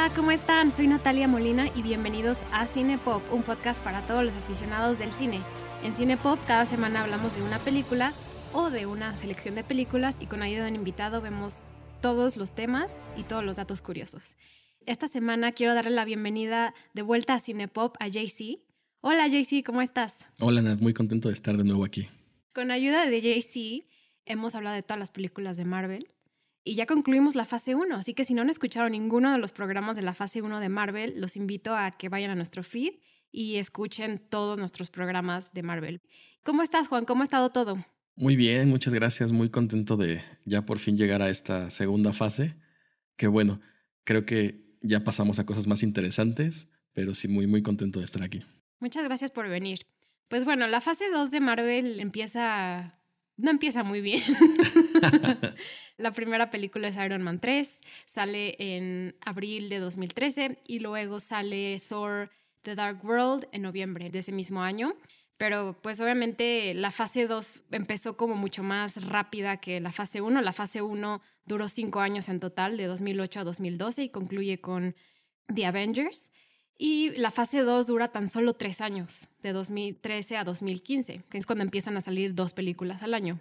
Hola, ¿cómo están? Soy Natalia Molina y bienvenidos a Cine Pop, un podcast para todos los aficionados del cine. En Cine Pop cada semana hablamos de una película o de una selección de películas y con ayuda de un invitado vemos todos los temas y todos los datos curiosos. Esta semana quiero darle la bienvenida de vuelta a Cine Pop a JC. Hola JC, ¿cómo estás? Hola Nat, muy contento de estar de nuevo aquí. Con ayuda de JC hemos hablado de todas las películas de Marvel y ya concluimos la fase 1, así que si no han escuchado ninguno de los programas de la fase 1 de Marvel, los invito a que vayan a nuestro feed y escuchen todos nuestros programas de Marvel. ¿Cómo estás, Juan? ¿Cómo ha estado todo? Muy bien, muchas gracias. Muy contento de ya por fin llegar a esta segunda fase. Que bueno, creo que ya pasamos a cosas más interesantes, pero sí muy, muy contento de estar aquí. Muchas gracias por venir. Pues bueno, la fase 2 de Marvel empieza no empieza muy bien. la primera película es Iron Man 3, sale en abril de 2013 y luego sale Thor The Dark World en noviembre de ese mismo año. Pero pues obviamente la fase 2 empezó como mucho más rápida que la fase 1. La fase 1 duró cinco años en total, de 2008 a 2012, y concluye con The Avengers. Y la fase 2 dura tan solo tres años, de 2013 a 2015, que es cuando empiezan a salir dos películas al año.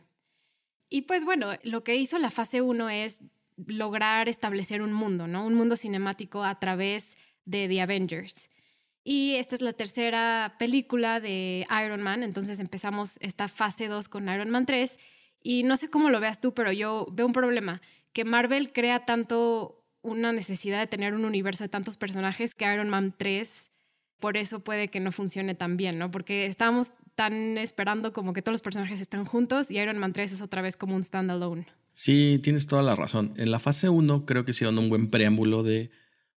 Y pues bueno, lo que hizo la fase 1 es lograr establecer un mundo, ¿no? Un mundo cinemático a través de The Avengers. Y esta es la tercera película de Iron Man, entonces empezamos esta fase 2 con Iron Man 3. Y no sé cómo lo veas tú, pero yo veo un problema, que Marvel crea tanto una necesidad de tener un universo de tantos personajes que Iron Man 3 por eso puede que no funcione tan bien, ¿no? Porque estábamos tan esperando como que todos los personajes están juntos y Iron Man 3 es otra vez como un standalone. Sí, tienes toda la razón. En la fase 1 creo que hicieron un buen preámbulo de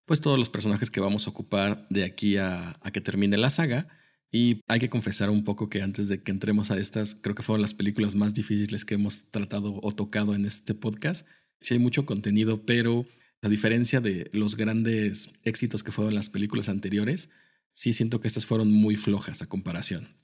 pues todos los personajes que vamos a ocupar de aquí a, a que termine la saga. Y hay que confesar un poco que antes de que entremos a estas, creo que fueron las películas más difíciles que hemos tratado o tocado en este podcast. Sí hay mucho contenido, pero a diferencia de los grandes éxitos que fueron las películas anteriores, sí siento que estas fueron muy flojas a comparación.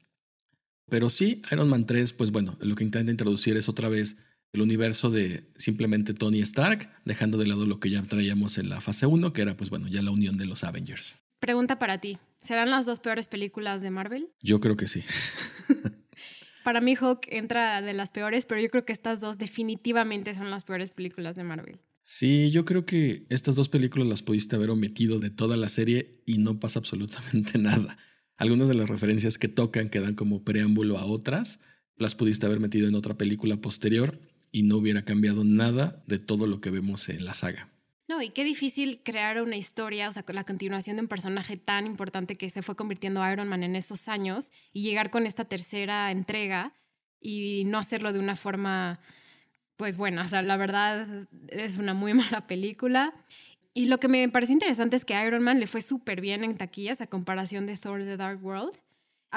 Pero sí, Iron Man 3, pues bueno, lo que intenta introducir es otra vez el universo de simplemente Tony Stark, dejando de lado lo que ya traíamos en la fase 1, que era pues bueno, ya la unión de los Avengers. Pregunta para ti, ¿serán las dos peores películas de Marvel? Yo creo que sí. para mí Hulk entra de las peores, pero yo creo que estas dos definitivamente son las peores películas de Marvel. Sí, yo creo que estas dos películas las pudiste haber omitido de toda la serie y no pasa absolutamente nada. Algunas de las referencias que tocan que dan como preámbulo a otras, las pudiste haber metido en otra película posterior y no hubiera cambiado nada de todo lo que vemos en la saga. No, y qué difícil crear una historia, o sea, la continuación de un personaje tan importante que se fue convirtiendo Iron Man en esos años y llegar con esta tercera entrega y no hacerlo de una forma pues bueno, o sea, la verdad es una muy mala película. Y lo que me pareció interesante es que Iron Man le fue súper bien en taquillas a comparación de Thor The Dark World.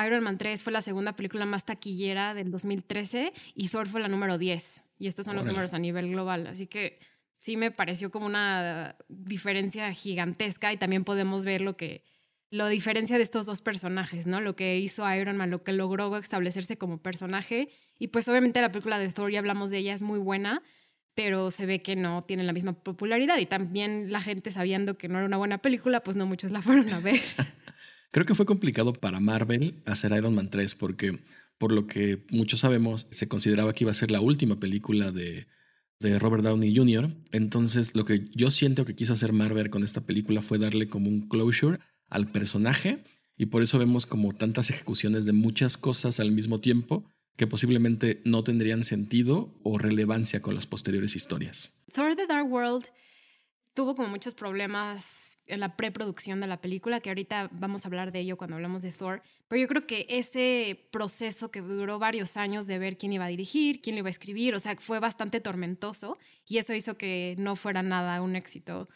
Iron Man 3 fue la segunda película más taquillera del 2013 y Thor fue la número 10. Y estos son los números a nivel global. Así que sí me pareció como una diferencia gigantesca y también podemos ver lo que lo diferencia de estos dos personajes, ¿no? Lo que hizo Iron Man, lo que logró establecerse como personaje. Y pues obviamente la película de Thor, ya hablamos de ella, es muy buena, pero se ve que no tiene la misma popularidad. Y también la gente sabiendo que no era una buena película, pues no muchos la fueron a ver. Creo que fue complicado para Marvel hacer Iron Man 3 porque, por lo que muchos sabemos, se consideraba que iba a ser la última película de, de Robert Downey Jr. Entonces, lo que yo siento que quiso hacer Marvel con esta película fue darle como un closure al personaje y por eso vemos como tantas ejecuciones de muchas cosas al mismo tiempo que posiblemente no tendrían sentido o relevancia con las posteriores historias. Thor The Dark World tuvo como muchos problemas en la preproducción de la película, que ahorita vamos a hablar de ello cuando hablamos de Thor, pero yo creo que ese proceso que duró varios años de ver quién iba a dirigir, quién lo iba a escribir, o sea, fue bastante tormentoso y eso hizo que no fuera nada un éxito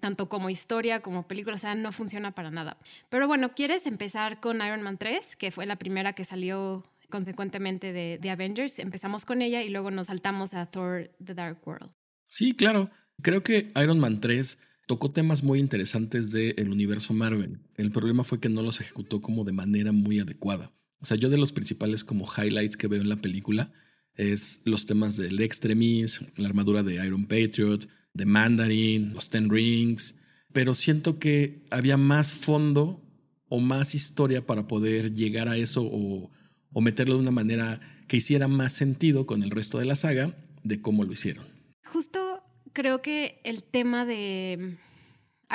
tanto como historia como película, o sea, no funciona para nada. Pero bueno, ¿quieres empezar con Iron Man 3, que fue la primera que salió consecuentemente de, de Avengers? Empezamos con ella y luego nos saltamos a Thor The Dark World. Sí, claro. Creo que Iron Man 3 tocó temas muy interesantes del universo Marvel. El problema fue que no los ejecutó como de manera muy adecuada. O sea, yo de los principales como highlights que veo en la película es los temas del Extremis, la armadura de Iron Patriot, The Mandarin, los Ten Rings, pero siento que había más fondo o más historia para poder llegar a eso o, o meterlo de una manera que hiciera más sentido con el resto de la saga de cómo lo hicieron. Justo creo que el tema de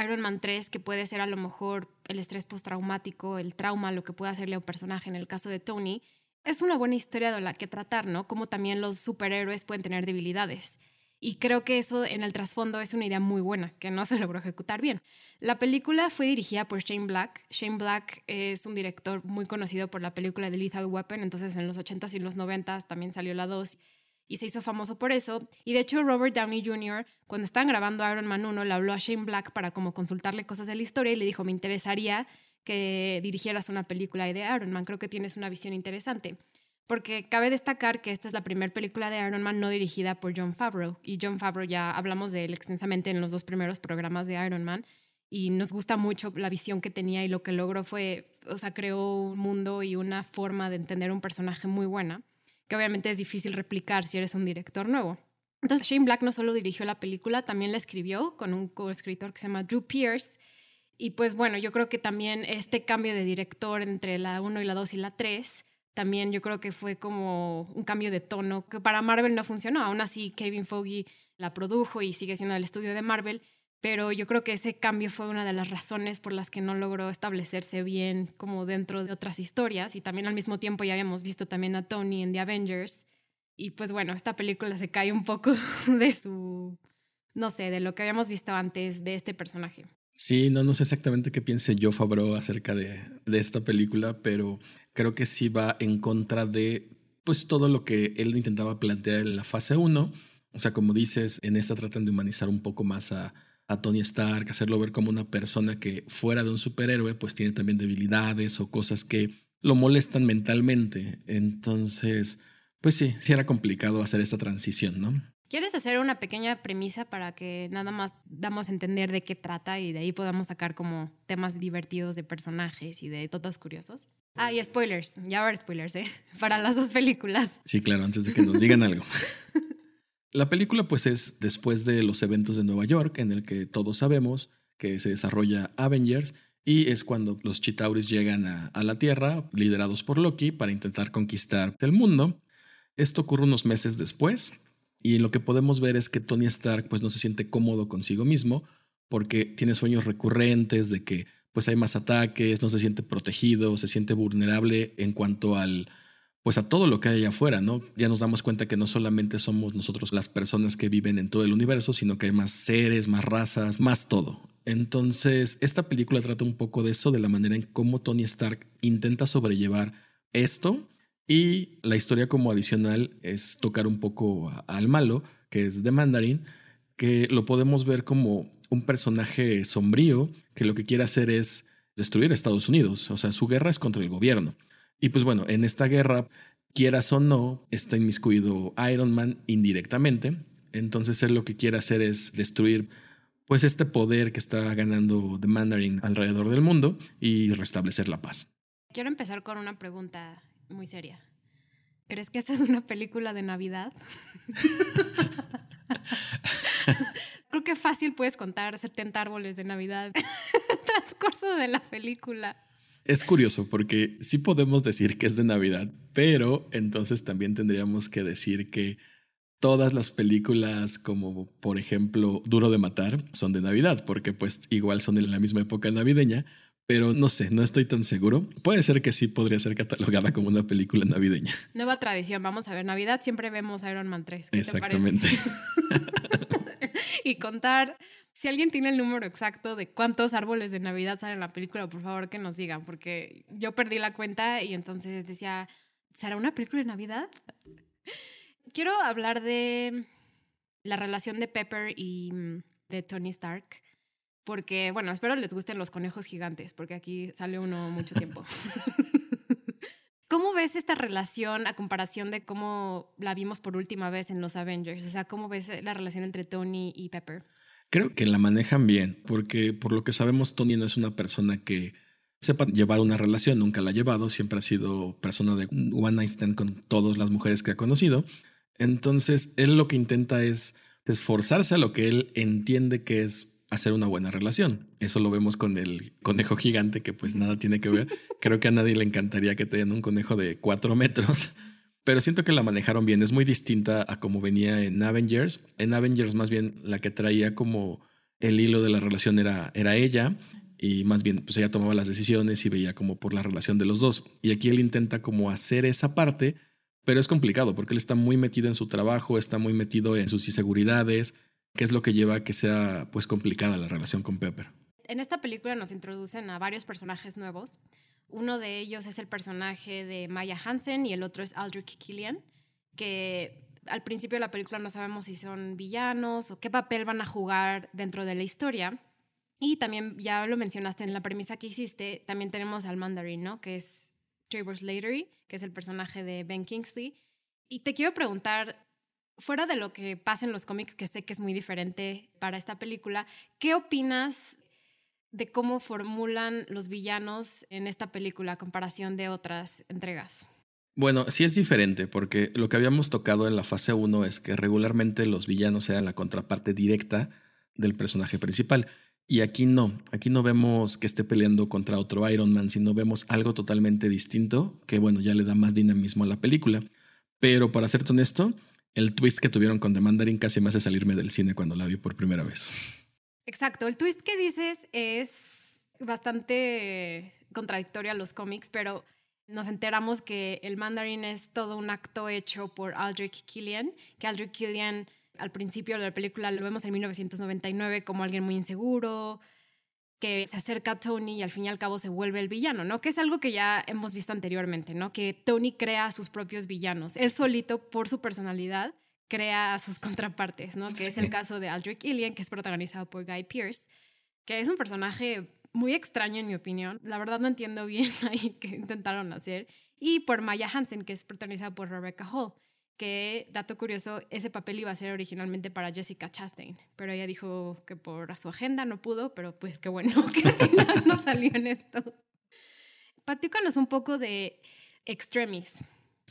Iron Man 3, que puede ser a lo mejor el estrés postraumático, el trauma, lo que puede hacerle a un personaje en el caso de Tony, es una buena historia de la que tratar, ¿no? Como también los superhéroes pueden tener debilidades. Y creo que eso en el trasfondo es una idea muy buena, que no se logró ejecutar bien. La película fue dirigida por Shane Black. Shane Black es un director muy conocido por la película de Lethal Weapon, entonces en los 80s y los 90s también salió la 2 y se hizo famoso por eso. Y de hecho Robert Downey Jr., cuando estaban grabando Iron Man 1, le habló a Shane Black para como consultarle cosas de la historia y le dijo, me interesaría que dirigieras una película de Iron Man, creo que tienes una visión interesante. Porque cabe destacar que esta es la primera película de Iron Man no dirigida por John Favreau. Y John Favreau ya hablamos de él extensamente en los dos primeros programas de Iron Man. Y nos gusta mucho la visión que tenía y lo que logró fue, o sea, creó un mundo y una forma de entender un personaje muy buena, que obviamente es difícil replicar si eres un director nuevo. Entonces Shane Black no solo dirigió la película, también la escribió con un coescritor que se llama Drew Pierce. Y pues bueno, yo creo que también este cambio de director entre la 1 y la 2 y la 3 también yo creo que fue como un cambio de tono que para Marvel no funcionó. Aún así, Kevin Feige la produjo y sigue siendo el estudio de Marvel, pero yo creo que ese cambio fue una de las razones por las que no logró establecerse bien como dentro de otras historias y también al mismo tiempo ya habíamos visto también a Tony en The Avengers y pues bueno, esta película se cae un poco de su, no sé, de lo que habíamos visto antes de este personaje. Sí, no, no sé exactamente qué piense yo, Fabro, acerca de, de esta película, pero creo que sí va en contra de pues todo lo que él intentaba plantear en la fase 1. O sea, como dices, en esta tratan de humanizar un poco más a, a Tony Stark, hacerlo ver como una persona que fuera de un superhéroe, pues tiene también debilidades o cosas que lo molestan mentalmente. Entonces, pues sí, sí era complicado hacer esta transición, ¿no? ¿Quieres hacer una pequeña premisa para que nada más damos a entender de qué trata y de ahí podamos sacar como temas divertidos de personajes y de todos curiosos? Ah, y spoilers, ya haber spoilers, ¿eh? Para las dos películas. Sí, claro, antes de que nos digan algo. La película pues es después de los eventos de Nueva York en el que todos sabemos que se desarrolla Avengers y es cuando los Chitauris llegan a, a la Tierra, liderados por Loki, para intentar conquistar el mundo. Esto ocurre unos meses después y lo que podemos ver es que Tony Stark pues no se siente cómodo consigo mismo porque tiene sueños recurrentes de que pues hay más ataques, no se siente protegido, se siente vulnerable en cuanto al pues a todo lo que hay allá afuera, ¿no? Ya nos damos cuenta que no solamente somos nosotros las personas que viven en todo el universo, sino que hay más seres, más razas, más todo. Entonces, esta película trata un poco de eso, de la manera en cómo Tony Stark intenta sobrellevar esto y la historia como adicional es tocar un poco al malo, que es The Mandarin, que lo podemos ver como un personaje sombrío que lo que quiere hacer es destruir Estados Unidos. O sea, su guerra es contra el gobierno. Y pues bueno, en esta guerra, quieras o no, está inmiscuido Iron Man indirectamente. Entonces él lo que quiere hacer es destruir pues este poder que está ganando The Mandarin alrededor del mundo y restablecer la paz. Quiero empezar con una pregunta muy seria. ¿Crees que esta es una película de Navidad? Creo que fácil puedes contar 70 árboles de Navidad en el transcurso de la película. Es curioso porque sí podemos decir que es de Navidad, pero entonces también tendríamos que decir que todas las películas como por ejemplo Duro de Matar son de Navidad, porque pues igual son en la misma época navideña, pero no sé, no estoy tan seguro. Puede ser que sí podría ser catalogada como una película navideña. Nueva tradición, vamos a ver Navidad, siempre vemos Iron Man 3. Exactamente. y contar, si alguien tiene el número exacto de cuántos árboles de Navidad salen en la película, por favor que nos digan, porque yo perdí la cuenta y entonces decía, ¿será una película de Navidad? Quiero hablar de la relación de Pepper y mm, de Tony Stark porque, bueno, espero les gusten los conejos gigantes, porque aquí sale uno mucho tiempo. ¿Cómo ves esta relación a comparación de cómo la vimos por última vez en los Avengers? O sea, ¿cómo ves la relación entre Tony y Pepper? Creo que la manejan bien, porque por lo que sabemos, Tony no es una persona que sepa llevar una relación, nunca la ha llevado, siempre ha sido persona de one night stand con todas las mujeres que ha conocido. Entonces, él lo que intenta es esforzarse a lo que él entiende que es hacer una buena relación. Eso lo vemos con el conejo gigante que pues nada tiene que ver. Creo que a nadie le encantaría que tengan un conejo de cuatro metros, pero siento que la manejaron bien. Es muy distinta a como venía en Avengers. En Avengers más bien la que traía como el hilo de la relación era, era ella y más bien pues ella tomaba las decisiones y veía como por la relación de los dos. Y aquí él intenta como hacer esa parte, pero es complicado porque él está muy metido en su trabajo, está muy metido en sus inseguridades, que es lo que lleva a que sea pues complicada la relación con Pepper. En esta película nos introducen a varios personajes nuevos. Uno de ellos es el personaje de Maya Hansen y el otro es Aldrich Killian, que al principio de la película no sabemos si son villanos o qué papel van a jugar dentro de la historia. Y también, ya lo mencionaste en la premisa que hiciste, también tenemos al Mandarin, ¿no? Que es Trevor Slattery, que es el personaje de Ben Kingsley. Y te quiero preguntar, fuera de lo que pasa en los cómics, que sé que es muy diferente para esta película, ¿qué opinas de cómo formulan los villanos en esta película a comparación de otras entregas? Bueno, sí es diferente, porque lo que habíamos tocado en la fase 1 es que regularmente los villanos eran la contraparte directa del personaje principal. Y aquí no, aquí no vemos que esté peleando contra otro Iron Man, sino vemos algo totalmente distinto, que bueno, ya le da más dinamismo a la película. Pero para serte honesto, el twist que tuvieron con The Mandarin casi me hace salirme del cine cuando la vi por primera vez. Exacto, el twist que dices es bastante contradictorio a los cómics, pero nos enteramos que el Mandarin es todo un acto hecho por Aldrich Killian, que Aldrich Killian al principio de la película lo vemos en 1999 como alguien muy inseguro, que se acerca a Tony y al fin y al cabo se vuelve el villano, ¿no? Que es algo que ya hemos visto anteriormente, ¿no? Que Tony crea a sus propios villanos. Él solito, por su personalidad, crea a sus contrapartes, ¿no? Que es el caso de Aldrich Killian, que es protagonizado por Guy Pearce, que es un personaje muy extraño en mi opinión. La verdad no entiendo bien ahí qué intentaron hacer. Y por Maya Hansen, que es protagonizada por Rebecca Hall que, dato curioso, ese papel iba a ser originalmente para Jessica Chastain, pero ella dijo que por su agenda no pudo, pero pues qué bueno que al final no salió en esto. Platícanos un poco de Extremis.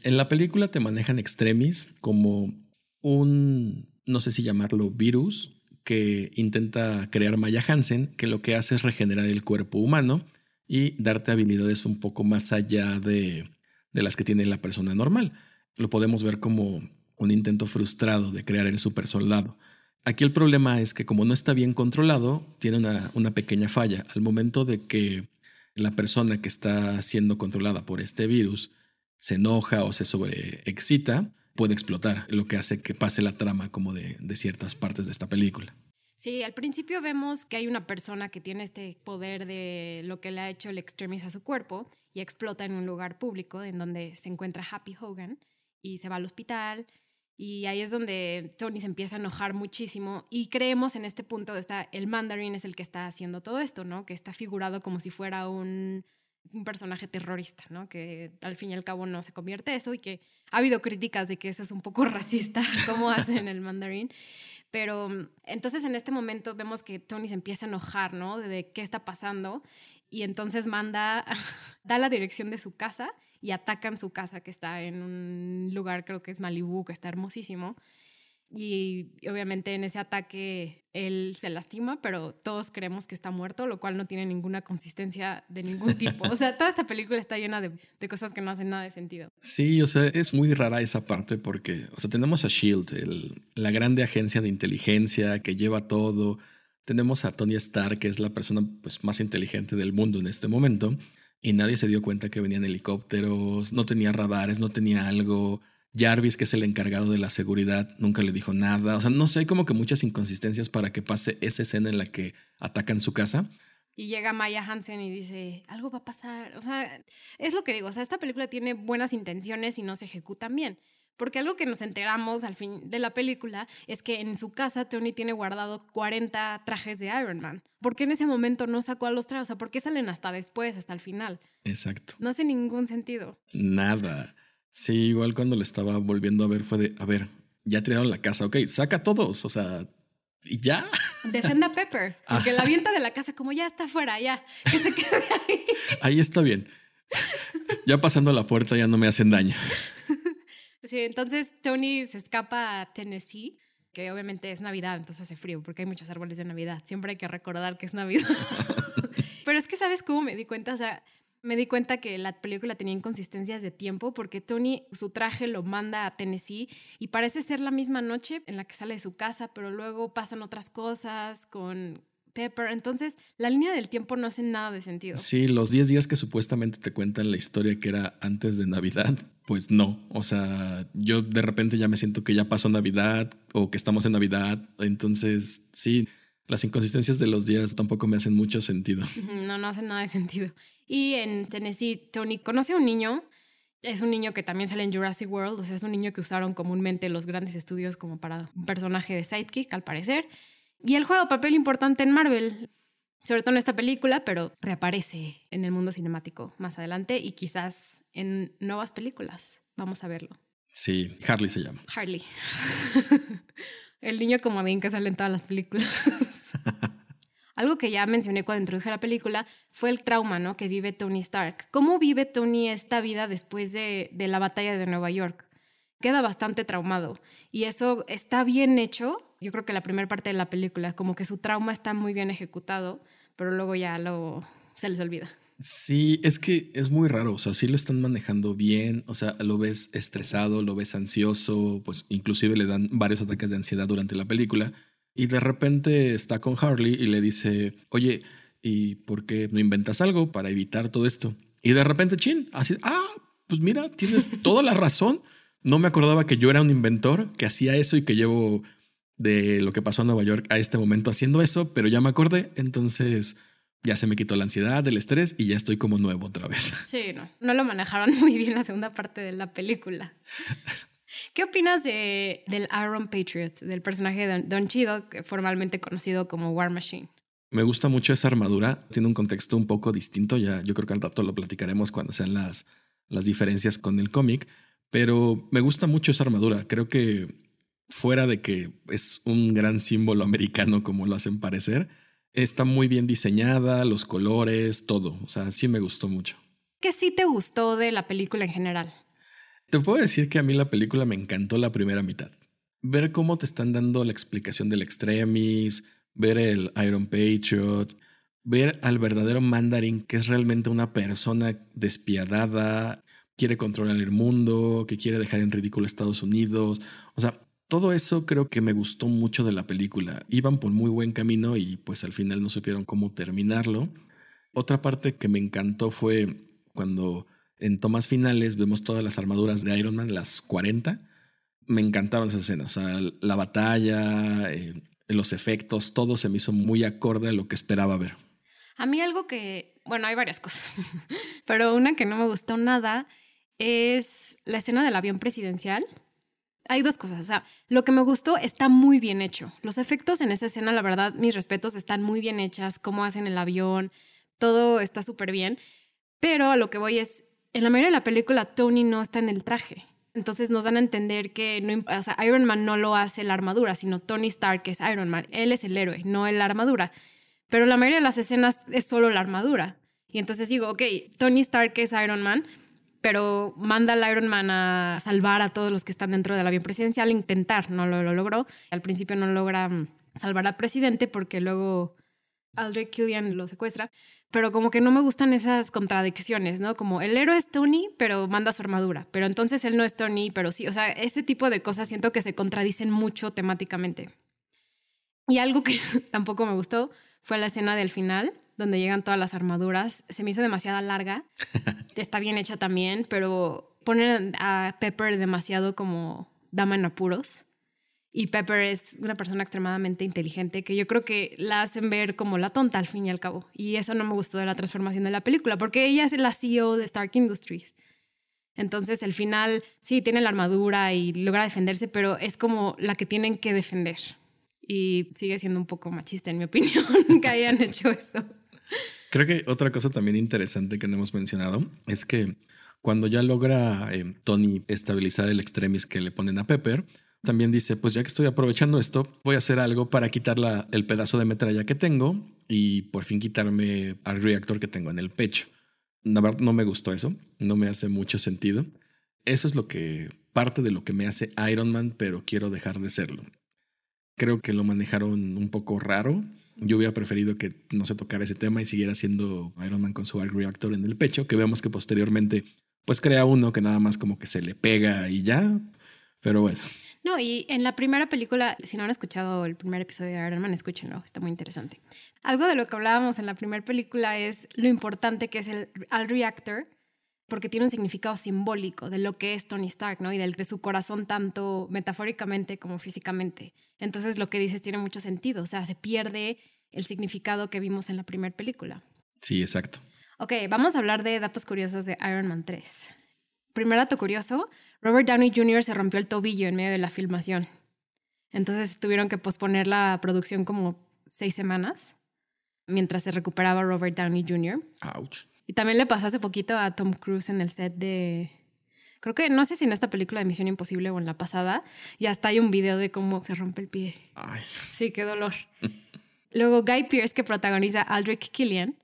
En la película te manejan Extremis como un, no sé si llamarlo virus, que intenta crear Maya Hansen, que lo que hace es regenerar el cuerpo humano y darte habilidades un poco más allá de, de las que tiene la persona normal lo podemos ver como un intento frustrado de crear el super soldado. Aquí el problema es que como no está bien controlado, tiene una, una pequeña falla. Al momento de que la persona que está siendo controlada por este virus se enoja o se sobreexcita, puede explotar, lo que hace que pase la trama como de, de ciertas partes de esta película. Sí, al principio vemos que hay una persona que tiene este poder de lo que le ha hecho el extremis a su cuerpo y explota en un lugar público en donde se encuentra Happy Hogan y se va al hospital. Y ahí es donde Tony se empieza a enojar muchísimo y creemos en este punto está el mandarín es el que está haciendo todo esto, ¿no? Que está figurado como si fuera un, un personaje terrorista, ¿no? Que al fin y al cabo no se convierte eso y que ha habido críticas de que eso es un poco racista, como hacen el mandarín. Pero entonces en este momento vemos que Tony se empieza a enojar, ¿no? De qué está pasando y entonces manda, da la dirección de su casa y atacan su casa que está en un lugar, creo que es Malibu, que está hermosísimo. Y obviamente en ese ataque él se lastima, pero todos creemos que está muerto, lo cual no tiene ninguna consistencia de ningún tipo. O sea, toda esta película está llena de, de cosas que no hacen nada de sentido. Sí, o sea, es muy rara esa parte porque, o sea, tenemos a Shield, el, la grande agencia de inteligencia que lleva todo. Tenemos a Tony Stark, que es la persona pues, más inteligente del mundo en este momento y nadie se dio cuenta que venían helicópteros, no tenía radares, no tenía algo. Jarvis, que es el encargado de la seguridad, nunca le dijo nada. O sea, no sé, hay como que muchas inconsistencias para que pase esa escena en la que atacan su casa. Y llega Maya Hansen y dice, algo va a pasar. O sea, es lo que digo, o sea, esta película tiene buenas intenciones y no se ejecutan bien. Porque algo que nos enteramos al fin de la película es que en su casa Tony tiene guardado 40 trajes de Iron Man. ¿Por qué en ese momento no sacó a los trajes? O sea, ¿por qué salen hasta después, hasta el final? Exacto. No hace ningún sentido. Nada. Sí, igual cuando le estaba volviendo a ver fue de, a ver, ya tiraron la casa, ok, saca todos, o sea, y ya. Defenda a Pepper, porque la avienta de la casa como ya está afuera, ya, que se quede ahí. Ahí está bien. Ya pasando la puerta ya no me hacen daño. Sí, entonces Tony se escapa a Tennessee que obviamente es Navidad, entonces hace frío porque hay muchos árboles de Navidad. Siempre hay que recordar que es Navidad. Pero es que, ¿sabes cómo me di cuenta? O sea, me di cuenta que la película tenía inconsistencias de tiempo porque Tony su traje lo manda a Tennessee y parece ser la misma noche en la que sale de su casa, pero luego pasan otras cosas con Pepper. Entonces, la línea del tiempo no hace nada de sentido. Sí, los 10 días que supuestamente te cuentan la historia que era antes de Navidad, pues no. O sea, yo de repente ya me siento que ya pasó Navidad o que estamos en Navidad. Entonces, sí, las inconsistencias de los días tampoco me hacen mucho sentido. No, no hacen nada de sentido. Y en Tennessee, Tony conoce a un niño. Es un niño que también sale en Jurassic World, o sea, es un niño que usaron comúnmente los grandes estudios como para un personaje de sidekick, al parecer. Y él juega un papel importante en Marvel, sobre todo en esta película, pero reaparece en el mundo cinemático más adelante y quizás en nuevas películas. Vamos a verlo. Sí, Harley se llama. Harley. el niño comodín que sale en todas las películas. Algo que ya mencioné cuando introduje la película fue el trauma ¿no? que vive Tony Stark. ¿Cómo vive Tony esta vida después de, de la batalla de Nueva York? Queda bastante traumado y eso está bien hecho. Yo creo que la primera parte de la película, como que su trauma está muy bien ejecutado, pero luego ya lo, se les olvida. Sí, es que es muy raro, o sea, sí lo están manejando bien, o sea, lo ves estresado, lo ves ansioso, pues inclusive le dan varios ataques de ansiedad durante la película y de repente está con Harley y le dice, oye, ¿y por qué no inventas algo para evitar todo esto? Y de repente, chin, así, ah, pues mira, tienes toda la razón. No me acordaba que yo era un inventor, que hacía eso y que llevo de lo que pasó en Nueva York a este momento haciendo eso, pero ya me acordé, entonces ya se me quitó la ansiedad, el estrés y ya estoy como nuevo otra vez. Sí, no, no lo manejaron muy bien la segunda parte de la película. ¿Qué opinas de, del Iron Patriot, del personaje de Don Cheadle, formalmente conocido como War Machine? Me gusta mucho esa armadura, tiene un contexto un poco distinto, ya yo creo que al rato lo platicaremos cuando sean las, las diferencias con el cómic, pero me gusta mucho esa armadura, creo que fuera de que es un gran símbolo americano como lo hacen parecer, está muy bien diseñada, los colores, todo, o sea, sí me gustó mucho. ¿Qué sí te gustó de la película en general? Te puedo decir que a mí la película me encantó la primera mitad. Ver cómo te están dando la explicación del extremis, ver el Iron Patriot, ver al verdadero Mandarin, que es realmente una persona despiadada, quiere controlar el mundo, que quiere dejar en ridículo a Estados Unidos. O sea, todo eso creo que me gustó mucho de la película. Iban por muy buen camino y pues al final no supieron cómo terminarlo. Otra parte que me encantó fue cuando en tomas finales vemos todas las armaduras de Iron Man, las 40. Me encantaron esas escenas. O sea, la batalla, eh, los efectos, todo se me hizo muy acorde a lo que esperaba ver. A mí algo que, bueno, hay varias cosas, pero una que no me gustó nada es la escena del avión presidencial. Hay dos cosas, o sea, lo que me gustó está muy bien hecho. Los efectos en esa escena, la verdad, mis respetos, están muy bien hechas, cómo hacen el avión, todo está súper bien, pero a lo que voy es, en la mayoría de la película Tony no está en el traje. Entonces nos dan a entender que o sea, Iron Man no lo hace la armadura, sino Tony Stark es Iron Man. Él es el héroe, no la armadura. Pero la mayoría de las escenas es solo la armadura. Y entonces digo, ok, Tony Stark es Iron Man, pero manda al Iron Man a salvar a todos los que están dentro del avión presidencial, intentar, no lo, lo logró. Al principio no logra mm, salvar al presidente porque luego Aldrich Killian lo secuestra pero como que no me gustan esas contradicciones, ¿no? Como el héroe es Tony, pero manda su armadura, pero entonces él no es Tony, pero sí, o sea, este tipo de cosas siento que se contradicen mucho temáticamente. Y algo que tampoco me gustó fue la escena del final, donde llegan todas las armaduras. Se me hizo demasiado larga, está bien hecha también, pero poner a Pepper demasiado como dama en apuros. Y Pepper es una persona extremadamente inteligente que yo creo que la hacen ver como la tonta al fin y al cabo. Y eso no me gustó de la transformación de la película, porque ella es la CEO de Stark Industries. Entonces, el final, sí, tiene la armadura y logra defenderse, pero es como la que tienen que defender. Y sigue siendo un poco machista, en mi opinión, que hayan hecho eso. Creo que otra cosa también interesante que no hemos mencionado es que cuando ya logra eh, Tony estabilizar el extremis que le ponen a Pepper, también dice, pues ya que estoy aprovechando esto, voy a hacer algo para quitar el pedazo de metralla que tengo y por fin quitarme al reactor que tengo en el pecho. La verdad no me gustó eso, no me hace mucho sentido. Eso es lo que parte de lo que me hace Iron Man, pero quiero dejar de serlo. Creo que lo manejaron un poco raro. Yo hubiera preferido que no se tocara ese tema y siguiera siendo Iron Man con su arc reactor en el pecho, que vemos que posteriormente pues crea uno que nada más como que se le pega y ya. Pero bueno. No, y en la primera película, si no han escuchado el primer episodio de Iron Man, escúchenlo, está muy interesante. Algo de lo que hablábamos en la primera película es lo importante que es el Al Reactor, porque tiene un significado simbólico de lo que es Tony Stark, ¿no? Y del, de su corazón tanto metafóricamente como físicamente. Entonces lo que dices tiene mucho sentido, o sea, se pierde el significado que vimos en la primera película. Sí, exacto. Ok, vamos a hablar de datos curiosos de Iron Man 3. Primer dato curioso, Robert Downey Jr. se rompió el tobillo en medio de la filmación. Entonces tuvieron que posponer la producción como seis semanas mientras se recuperaba Robert Downey Jr. Ouch. Y también le pasó hace poquito a Tom Cruise en el set de... Creo que no sé si en esta película de Misión Imposible o en la pasada, y hasta hay un video de cómo se rompe el pie. Ay. Sí, qué dolor. Luego Guy Pearce, que protagoniza Aldrich Killian,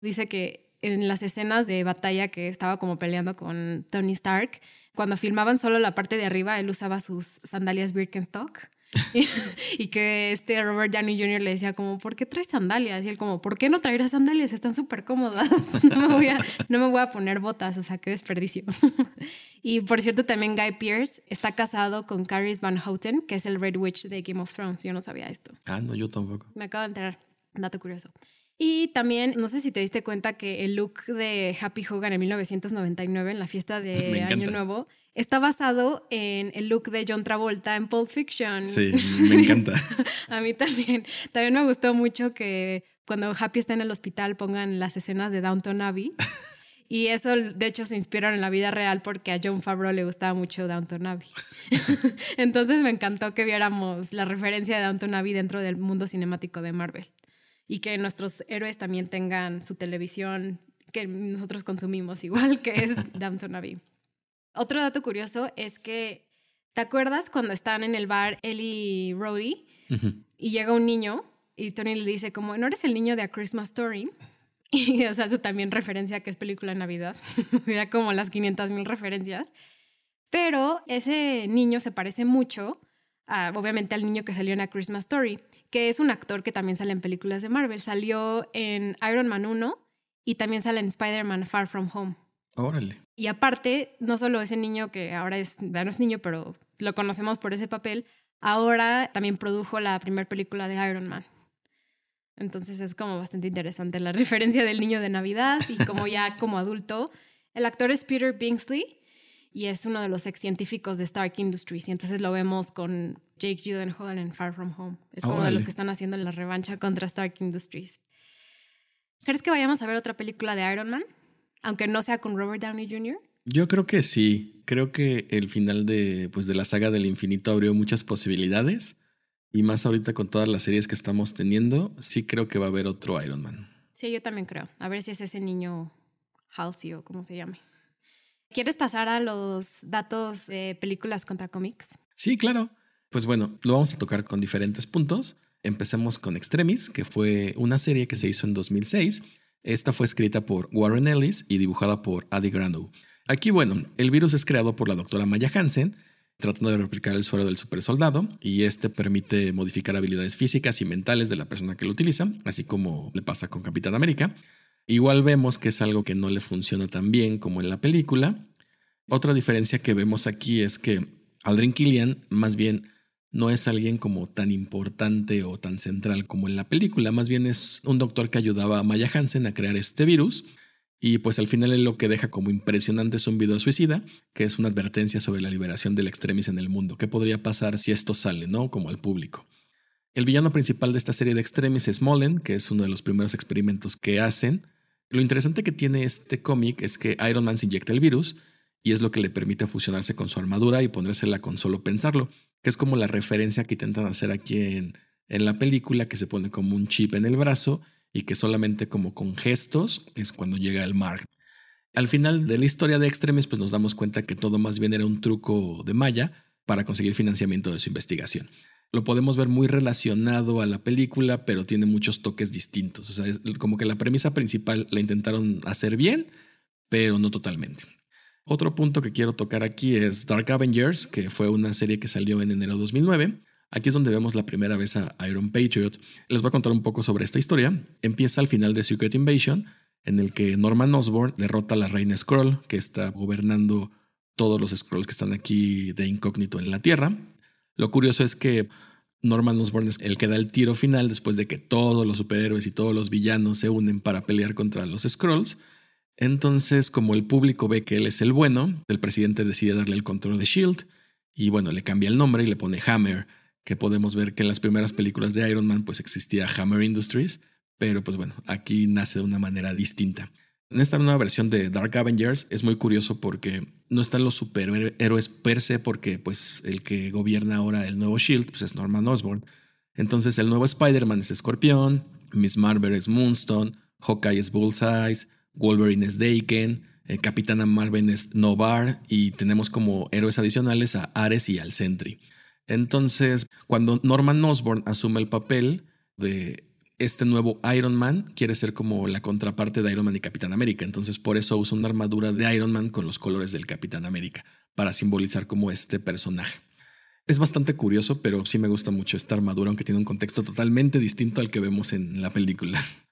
dice que en las escenas de batalla que estaba como peleando con Tony Stark, cuando filmaban solo la parte de arriba, él usaba sus sandalias Birkenstock. y, que este Robert Downey Jr. le decía como, ¿por qué traes sandalias? Y él como, ¿por qué no traer sandalias? Están súper cómodas. no, me voy a, no me voy a poner botas, o sea, qué desperdicio. y por cierto, también Guy Pearce está casado con Caris Van Houten, que es el Red Witch de Game of Thrones. Yo no sabía esto. Ah, no, yo tampoco. Me acabo de enterar. Dato curioso. Y también, no sé si te diste cuenta que el look de Happy Hogan en 1999, en la fiesta de Año Nuevo, está basado en el look de John Travolta en Pulp Fiction. Sí, me encanta. a mí también. También me gustó mucho que cuando Happy está en el hospital pongan las escenas de Downton Abbey. Y eso, de hecho, se inspiraron en la vida real porque a John Favreau le gustaba mucho Downton Abbey. Entonces me encantó que viéramos la referencia de Downton Abbey dentro del mundo cinemático de Marvel y que nuestros héroes también tengan su televisión que nosotros consumimos, igual que es Downton Abbey. Otro dato curioso es que, ¿te acuerdas cuando están en el bar Ellie y Rhodey y llega un niño y Tony le dice como, ¿no eres el niño de A Christmas Story? Y, o sea, eso también referencia que es película de Navidad, ya como las 500 mil referencias. Pero ese niño se parece mucho, obviamente, al niño que salió en A Christmas Story que es un actor que también sale en películas de Marvel. Salió en Iron Man 1 y también sale en Spider-Man Far From Home. Órale. Y aparte, no solo ese niño que ahora es, ya no es niño, pero lo conocemos por ese papel, ahora también produjo la primera película de Iron Man. Entonces es como bastante interesante la referencia del niño de Navidad y como ya como adulto. El actor es Peter Bingsley y es uno de los ex científicos de Stark Industries. Y entonces lo vemos con Jake Gyllenhaal en Far From Home. Es como de los que están haciendo la revancha contra Stark Industries. ¿Crees que vayamos a ver otra película de Iron Man? Aunque no sea con Robert Downey Jr. Yo creo que sí. Creo que el final de, pues, de la saga del infinito abrió muchas posibilidades. Y más ahorita con todas las series que estamos teniendo, sí creo que va a haber otro Iron Man. Sí, yo también creo. A ver si es ese niño Halsey o como se llame. ¿Quieres pasar a los datos de películas contra cómics? Sí, claro. Pues bueno, lo vamos a tocar con diferentes puntos. Empecemos con Extremis, que fue una serie que se hizo en 2006. Esta fue escrita por Warren Ellis y dibujada por Adi Granow. Aquí, bueno, el virus es creado por la doctora Maya Hansen, tratando de replicar el suero del supersoldado, y este permite modificar habilidades físicas y mentales de la persona que lo utiliza, así como le pasa con Capitán América. Igual vemos que es algo que no le funciona tan bien como en la película. Otra diferencia que vemos aquí es que Aldrin Killian más bien no es alguien como tan importante o tan central como en la película, más bien es un doctor que ayudaba a Maya Hansen a crear este virus y pues al final lo que deja como impresionante es un video suicida, que es una advertencia sobre la liberación del extremis en el mundo. ¿Qué podría pasar si esto sale, no? Como al público. El villano principal de esta serie de extremis es Molen, que es uno de los primeros experimentos que hacen lo interesante que tiene este cómic es que Iron Man se inyecta el virus y es lo que le permite fusionarse con su armadura y ponérsela con solo pensarlo, que es como la referencia que intentan hacer aquí en, en la película, que se pone como un chip en el brazo y que solamente como con gestos es cuando llega el Mark. Al final de la historia de Extremis, pues nos damos cuenta que todo más bien era un truco de Maya para conseguir financiamiento de su investigación lo podemos ver muy relacionado a la película, pero tiene muchos toques distintos. O sea, es como que la premisa principal la intentaron hacer bien, pero no totalmente. Otro punto que quiero tocar aquí es Dark Avengers, que fue una serie que salió en enero de 2009. Aquí es donde vemos la primera vez a Iron Patriot. Les voy a contar un poco sobre esta historia. Empieza al final de Secret Invasion, en el que Norman Osborn derrota a la reina Skrull, que está gobernando todos los Skrulls que están aquí de incógnito en la Tierra. Lo curioso es que Norman Osborn es el que da el tiro final después de que todos los superhéroes y todos los villanos se unen para pelear contra los Skrulls. Entonces, como el público ve que él es el bueno, el presidente decide darle el control de Shield y bueno, le cambia el nombre y le pone Hammer que podemos ver que en las primeras películas de Iron Man pues existía Hammer Industries, pero pues bueno, aquí nace de una manera distinta. En esta nueva versión de Dark Avengers es muy curioso porque no están los superhéroes per se porque pues el que gobierna ahora el nuevo Shield pues es Norman Osborn. Entonces el nuevo Spider-Man es Escorpión, Miss Marvel es Moonstone, Hawkeye es Bullseye, Wolverine es Daken, eh, Capitana Marvel es Novar y tenemos como héroes adicionales a Ares y al Sentry. Entonces, cuando Norman Osborn asume el papel de este nuevo Iron Man, quiere ser como la contraparte de Iron Man y Capitán América. Entonces, por eso usa una armadura de Iron Man con los colores del Capitán América, para simbolizar como este personaje. Es bastante curioso, pero sí me gusta mucho esta armadura, aunque tiene un contexto totalmente distinto al que vemos en la película.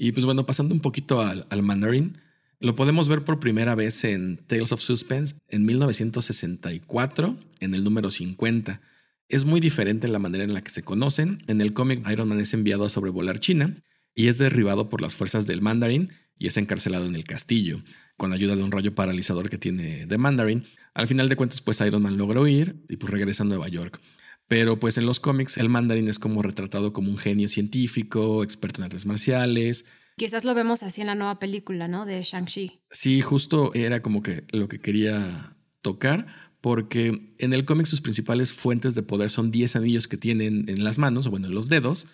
Y pues bueno, pasando un poquito al, al Mandarin, lo podemos ver por primera vez en Tales of Suspense en 1964, en el número 50. Es muy diferente la manera en la que se conocen. En el cómic, Iron Man es enviado a sobrevolar China y es derribado por las fuerzas del Mandarin y es encarcelado en el castillo, con ayuda de un rayo paralizador que tiene de Mandarin. Al final de cuentas, pues Iron Man logra huir y pues regresa a Nueva York. Pero pues en los cómics el Mandarin es como retratado como un genio científico, experto en artes marciales. Quizás lo vemos así en la nueva película, ¿no? De Shang-Chi. Sí, justo era como que lo que quería tocar, porque en el cómic sus principales fuentes de poder son 10 anillos que tienen en las manos, o bueno, en los dedos,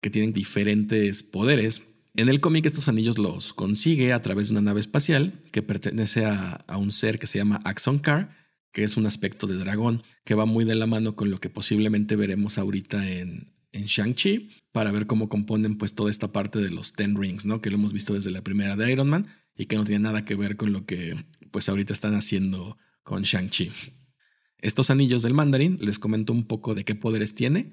que tienen diferentes poderes. En el cómic estos anillos los consigue a través de una nave espacial que pertenece a, un ser que se llama Axon Car, que es un aspecto de dragón, que va muy de la mano con lo que posiblemente veremos ahorita en, en Shang-Chi, para ver cómo componen pues toda esta parte de los Ten Rings, ¿no? Que lo hemos visto desde la primera de Iron Man y que no tiene nada que ver con lo que pues ahorita están haciendo con Shang-Chi. Estos anillos del mandarín, les comento un poco de qué poderes tiene,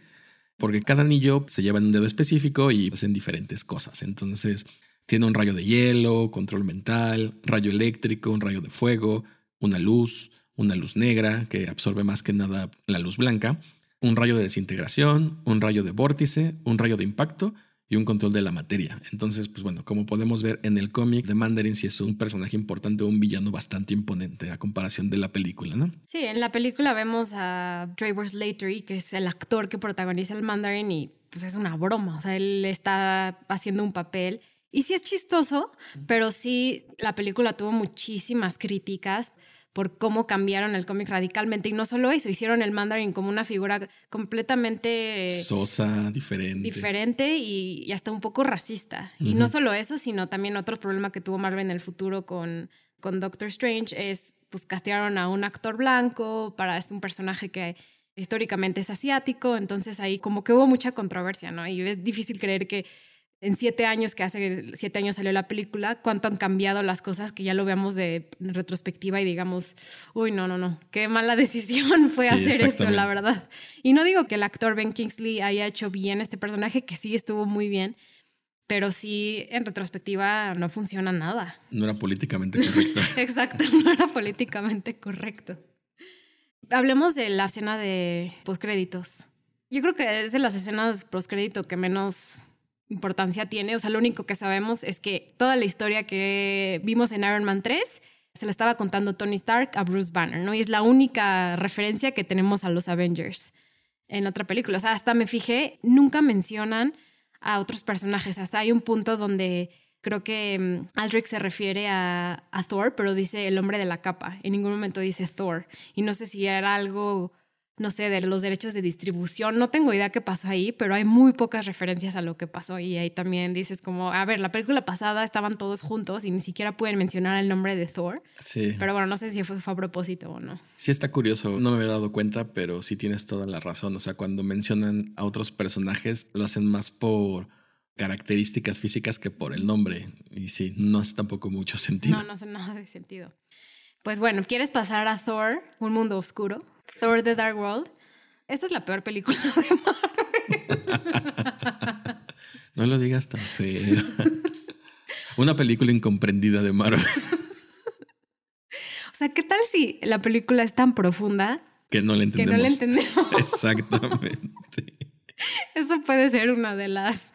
porque cada anillo se lleva en un dedo específico y hacen diferentes cosas. Entonces, tiene un rayo de hielo, control mental, rayo eléctrico, un rayo de fuego, una luz, una luz negra que absorbe más que nada la luz blanca, un rayo de desintegración, un rayo de vórtice, un rayo de impacto y un control de la materia. Entonces, pues bueno, como podemos ver en el cómic de Mandarin, sí es un personaje importante, un villano bastante imponente a comparación de la película, ¿no? Sí, en la película vemos a Trevor Slattery, que es el actor que protagoniza el Mandarin, y pues es una broma, o sea, él está haciendo un papel. Y sí es chistoso, pero sí la película tuvo muchísimas críticas por cómo cambiaron el cómic radicalmente. Y no solo eso, hicieron el Mandarin como una figura completamente... Sosa, diferente. Diferente y, hasta un poco racista. Y no solo eso, sino también otro problema que tuvo Marvel en el futuro con, con Doctor Strange es, pues castearon a un actor blanco para un personaje que históricamente es asiático, entonces ahí como que hubo mucha controversia, ¿no? Y es difícil creer que en siete años que hace siete años salió la película, cuánto han cambiado las cosas que ya lo veamos de retrospectiva y digamos, uy, no, no, no, qué mala decisión fue hacer esto, la verdad. Y no digo que el actor Ben Kingsley haya hecho bien este personaje, que sí estuvo muy bien, pero sí en retrospectiva no funciona nada. No era políticamente correcto. Exacto, no era políticamente correcto. Hablemos de la escena de postcréditos. Yo creo que es de las escenas postcrédito que menos importancia tiene. O sea, lo único que sabemos es que toda la historia que vimos en Iron Man 3 se la estaba contando Tony Stark a Bruce Banner, ¿no? Y es la única referencia que tenemos a los Avengers en otra película. O sea, hasta me fijé, nunca mencionan a otros personajes. Hasta hay un punto donde creo que mm, Aldrich se refiere a, a Thor, pero dice el hombre de la capa. En ningún momento dice Thor. Y no sé si era algo no sé, de los derechos de distribución. No tengo idea qué pasó ahí, pero hay muy pocas referencias a lo que pasó y ahí también dices como, a ver, la película pasada estaban todos juntos y ni siquiera pueden mencionar el nombre de Thor. Sí. Pero bueno, no sé si fue, a propósito o no. Sí está curioso, no me había dado cuenta, pero sí tienes toda la razón. O sea, cuando mencionan a otros personajes, lo hacen más por características físicas que por el nombre. Y sí, no hace tampoco mucho sentido. No, no hace nada de sentido. Pues bueno, ¿quieres pasar a Thor, un mundo oscuro? Thor The Dark World. Esta es la peor película de Marvel. no lo digas tan feo. Una película incomprendida de Marvel. O sea, ¿qué tal si la película es tan profunda que no la entendemos? Que no la entendemos. Exactamente. Eso puede ser una de las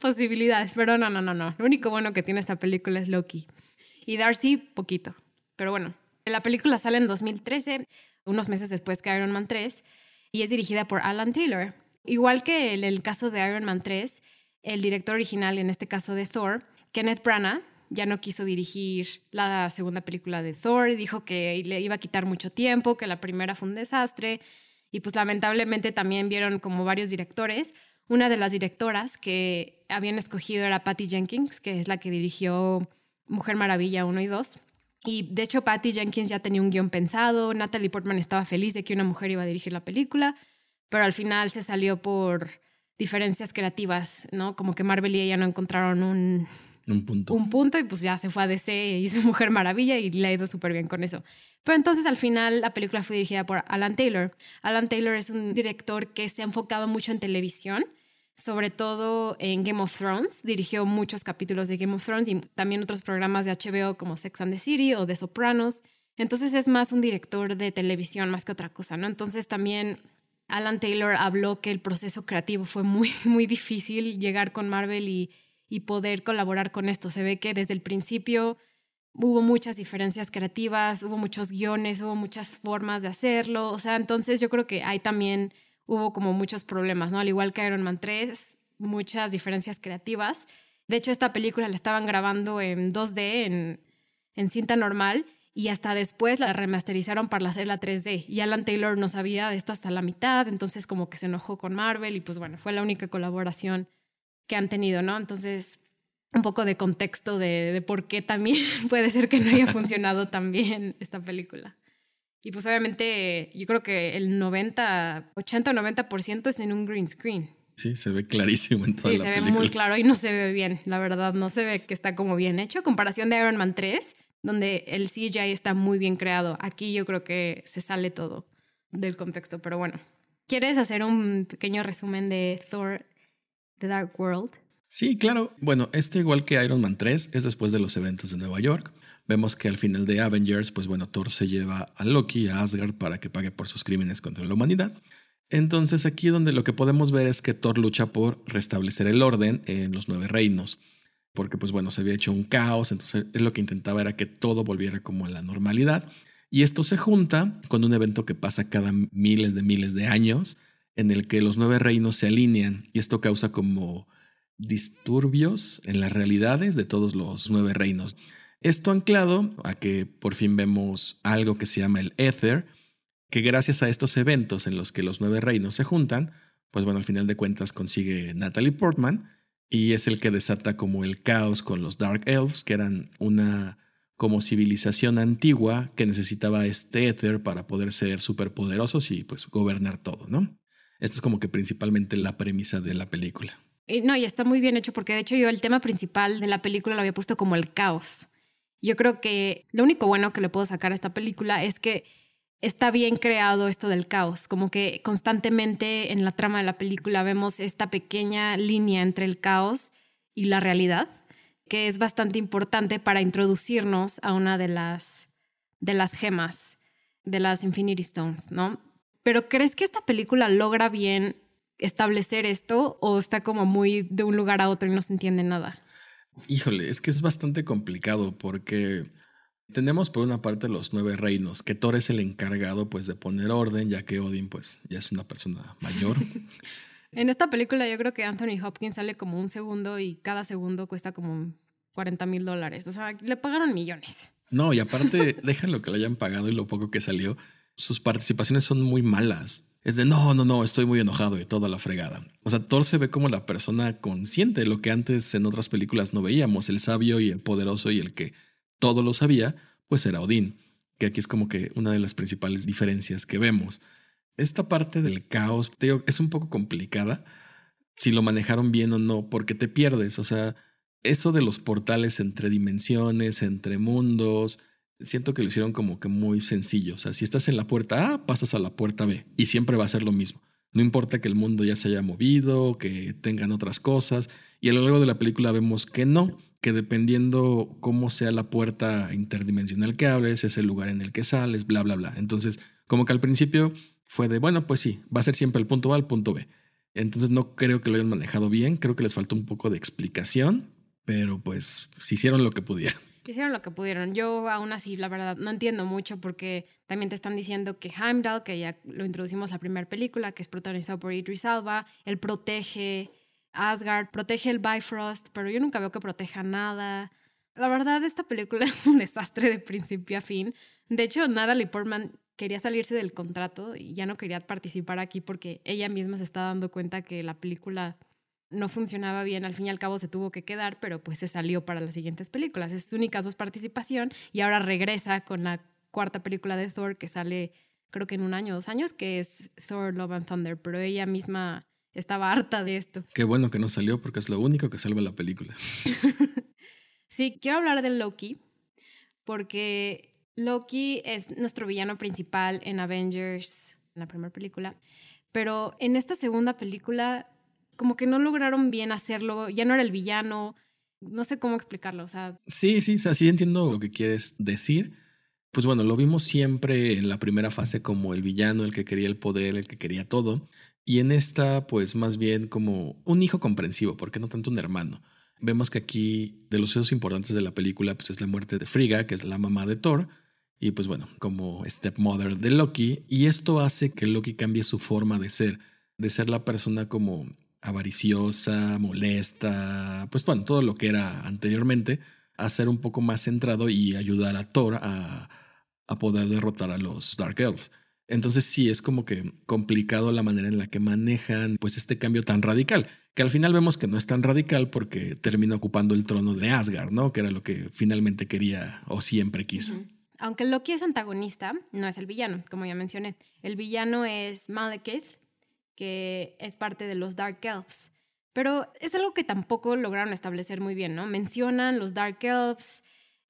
posibilidades, pero no, no, no, no. Lo único bueno que tiene esta película es Loki. Y Darcy, poquito. Pero bueno, la película sale en 2013, unos meses después que Iron Man 3, y es dirigida por Alan Taylor. Igual que en el caso de Iron Man 3, el director original, en este caso de Thor, Kenneth Branagh, ya no quiso dirigir la segunda película de Thor, dijo que le iba a quitar mucho tiempo, que la primera fue un desastre, y pues lamentablemente también vieron como varios directores. Una de las directoras que habían escogido era Patty Jenkins, que es la que dirigió Mujer Maravilla 1 y 2. Y de hecho Patty Jenkins ya tenía un guion pensado, Natalie Portman estaba feliz de que una mujer iba a dirigir la película, pero al final se salió por diferencias creativas, ¿no? Como que Marvel y ella no encontraron un, un punto. Un punto y pues ya se fue a DC hizo Mujer Maravilla y le ha ido súper bien con eso. Pero entonces al final la película fue dirigida por Alan Taylor. Alan Taylor es un director que se ha enfocado mucho en televisión, sobre todo en Game of Thrones. Dirigió muchos capítulos de Game of Thrones y también otros programas de HBO como Sex and the City o The Sopranos. Entonces es más un director de televisión más que otra cosa, ¿no? Entonces también Alan Taylor habló que el proceso creativo fue muy, muy difícil llegar con Marvel y y poder colaborar con esto. Se ve que desde el principio hubo muchas diferencias creativas, hubo muchos guiones, hubo muchas formas de hacerlo. O sea, entonces yo creo que ahí también hubo como muchos problemas, ¿no? Al igual que Iron Man 3, muchas diferencias creativas. De hecho, esta película la estaban grabando en 2D, en, en cinta normal, y hasta después la remasterizaron para hacerla 3D. Y Alan Taylor no sabía de esto hasta la mitad, entonces como que se enojó con Marvel y pues bueno, fue la única colaboración que han tenido, ¿no? Entonces, un poco de contexto de, por qué también puede ser que no haya funcionado tan bien esta película. Y pues obviamente yo creo que el 90, 80 o 90% es en un green screen. Sí, se ve clarísimo en toda sí, la se ve muy claro y no se ve bien, la verdad, no se ve que está como bien hecho. Comparación de Iron Man 3, donde el CGI está muy bien creado. Aquí yo creo que se sale todo del contexto, pero bueno. ¿Quieres hacer un pequeño resumen de Thor The Dark World. Sí, claro. Bueno, este igual que Iron Man 3 es después de los eventos de Nueva York. Vemos que al final de Avengers, pues bueno, Thor se lleva a Loki, a Asgard, para que pague por sus crímenes contra la humanidad. Entonces aquí donde lo que podemos ver es que Thor lucha por restablecer el orden en los nueve reinos, porque pues bueno, se había hecho un caos, entonces es lo que intentaba era que todo volviera como a la normalidad. Y esto se junta con un evento que pasa cada miles de miles de años, en el que los nueve reinos se alinean y esto causa como disturbios en las realidades de todos los nueve reinos. Esto anclado a que por fin vemos algo que se llama el Ether, que gracias a estos eventos en los que los nueve reinos se juntan, pues bueno, al final de cuentas consigue Natalie Portman y es el que desata como el caos con los Dark Elves, que eran una como civilización antigua que necesitaba este Ether para poder ser superpoderosos y pues gobernar todo, ¿no? Esto es como que principalmente la premisa de la película. No, y está muy bien hecho porque de hecho yo el tema principal de la película lo había puesto como el caos. Yo creo que lo único bueno que le puedo sacar a esta película es que está bien creado esto del caos, como que constantemente en la trama de la película vemos esta pequeña línea entre el caos y la realidad, que es bastante importante para introducirnos a una de las de las gemas de las Infinity Stones, ¿no? Pero ¿crees que esta película logra bien establecer esto o está como muy de un lugar a otro y no se entiende nada? Híjole, es que es bastante complicado porque tenemos por una parte los nueve reinos, que Thor es el encargado pues de poner orden, ya que Odin pues ya es una persona mayor. en esta película yo creo que Anthony Hopkins sale como un segundo y cada segundo cuesta como 40 mil dólares. O sea, le pagaron millones. No, y aparte, déjalo que le hayan pagado y lo poco que salió sus participaciones son muy malas. Es de no, no, no, estoy muy enojado y toda la fregada. O sea, Thor se ve como la persona consciente, de lo que antes en otras películas no veíamos, el sabio y el poderoso y el que todo lo sabía, pues era Odín, que aquí es como que una de las principales diferencias que vemos. Esta parte del caos, te digo, es un poco complicada si lo manejaron bien o no, porque te pierdes, o sea, eso de los portales entre dimensiones, entre mundos, siento que lo hicieron como que muy sencillo. O sea, si estás en la puerta A, pasas a la puerta B y siempre va a ser lo mismo. No importa que el mundo ya se haya movido, que tengan otras cosas. Y a lo largo de la película vemos que no, que dependiendo cómo sea la puerta interdimensional que abres, es el lugar en el que sales, bla, bla, bla. Entonces, como que al principio fue de, bueno, pues sí, va a ser siempre el punto A al punto B. Entonces no creo que lo hayan manejado bien, creo que les faltó un poco de explicación, pero pues se hicieron lo que pudieron. Hicieron lo que pudieron. Yo aún así, la verdad, no entiendo mucho porque también te están diciendo que Heimdall, que ya lo introducimos la primera película, que es protagonizado por Idris Alba, él protege Asgard, protege el Bifrost, pero yo nunca veo que proteja nada. La verdad, esta película es un desastre de principio a fin. De hecho, Natalie Portman quería salirse del contrato y ya no quería participar aquí porque ella misma se está dando cuenta que la película no funcionaba bien, al fin y al cabo se tuvo que quedar, pero pues se salió para las siguientes películas. Es su única participación y ahora regresa con la cuarta película de Thor que sale creo que en un año, dos años, que es Thor Love and Thunder, pero ella misma estaba harta de esto. Qué bueno que no salió porque es lo único que salva la película. sí, quiero hablar de Loki porque Loki es nuestro villano principal en Avengers, en la primera película, pero en esta segunda película como que no lograron bien hacerlo, ya no era el villano, no sé cómo explicarlo, o sea... Sí, sí, sí entiendo lo que quieres decir. Pues bueno, lo vimos siempre en la primera fase como el villano, el que quería el poder, el que quería todo. Y en esta, pues más bien como un hijo comprensivo, porque no tanto un hermano. Vemos que aquí, de los hechos importantes de la película, pues es la muerte de Frigga, que es la mamá de Thor, y pues bueno, como stepmother de Loki. Y esto hace que Loki cambie su forma de ser, de ser la persona como avariciosa, molesta, pues bueno, todo lo que era anteriormente, a ser un poco más centrado y ayudar a Thor a, poder derrotar a los Dark Elves. Entonces sí, es como que complicado la manera en la que manejan pues este cambio tan radical, que al final vemos que no es tan radical porque termina ocupando el trono de Asgard, ¿no? Que era lo que finalmente quería o siempre quiso. Aunque Loki es antagonista, no es el villano, como ya mencioné. El villano es Malekith, que es parte de los Dark Elves. Pero es algo que tampoco lograron establecer muy bien, ¿no? Mencionan los Dark Elves,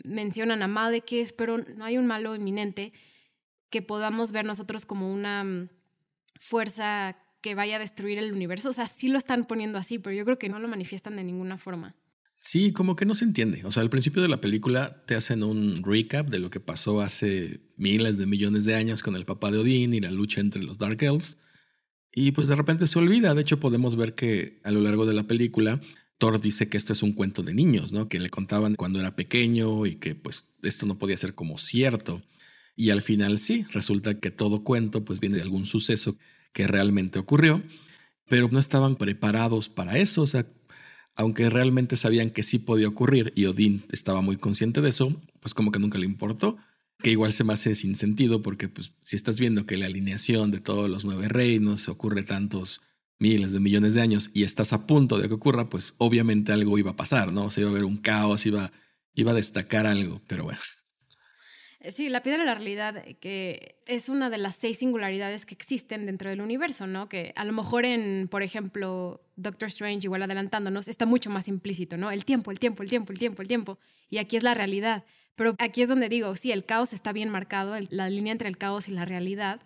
mencionan a Malekith, pero no hay un malo inminente que podamos ver nosotros como una mm, fuerza que vaya a destruir el universo. O sea, sí lo están poniendo así, pero yo creo que no lo manifiestan de ninguna forma. Sí, como que no se entiende. O sea, al principio de la película te hacen un recap de lo que pasó hace miles de millones de años con el papá de Odín y la lucha entre los Dark Elves. Y pues de repente se olvida. De hecho, podemos ver que a lo largo de la película, Thor dice que esto es un cuento de niños, ¿no? Que le contaban cuando era pequeño y que pues esto no podía ser como cierto. Y al final sí, resulta que todo cuento pues viene de algún suceso que realmente ocurrió, pero no estaban preparados para eso. O sea, aunque realmente sabían que sí podía ocurrir y Odín estaba muy consciente de eso, pues como que nunca le importó, que igual se me hace sin sentido porque pues si estás viendo que la alineación de todos los nueve reinos ocurre tantos miles de millones de años y estás a punto de que ocurra, pues obviamente algo iba a pasar, ¿no? O iba a haber un caos, iba, iba a destacar algo, pero bueno. Eh, sí, la piedra de la realidad, eh, que es una de las seis singularidades que existen dentro del universo, ¿no? Que a lo mejor en, por ejemplo, Doctor Strange, igual adelantándonos, está mucho más implícito, ¿no? El tiempo, el tiempo, el tiempo, el tiempo, el tiempo. Y aquí es la realidad. Pero aquí es donde digo, sí, el caos está bien marcado, la línea entre el caos y la realidad,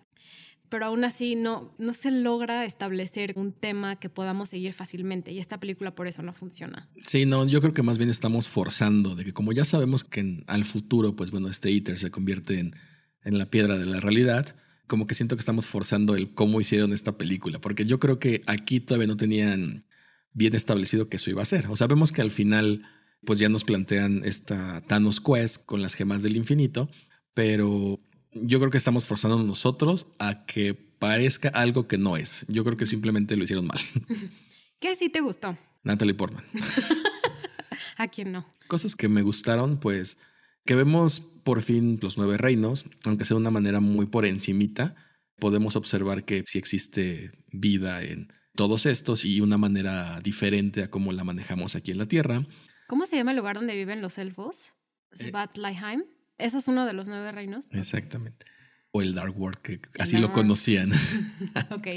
pero aún así no, no se logra establecer un tema que podamos seguir fácilmente y esta película por eso no funciona. Sí, no, yo creo que más bien estamos forzando de que como ya sabemos que al futuro, pues bueno, este ITER se convierte en, en la piedra de la realidad, como que siento que estamos forzando el cómo hicieron esta película, porque yo creo que aquí todavía no tenían bien establecido que eso iba a ser. O sea, vemos que al final pues ya nos plantean esta Thanos Quest con las gemas del infinito, pero yo creo que estamos forzando nosotros a que parezca algo que no es. Yo creo que simplemente lo hicieron mal. ¿Qué sí te gustó? Natalie Portman. ¿A quién no? Cosas que me gustaron, pues, que vemos por fin los nueve reinos, aunque sea de una manera muy por encimita, podemos observar que sí existe vida en todos estos y una manera diferente a cómo la manejamos aquí en la Tierra. ¿Cómo se llama el lugar donde viven los elfos? Eh, Svatlayheim. Eso es uno de los nueve reinos. Exactamente. O el Dark World, que así lo conocían. ok.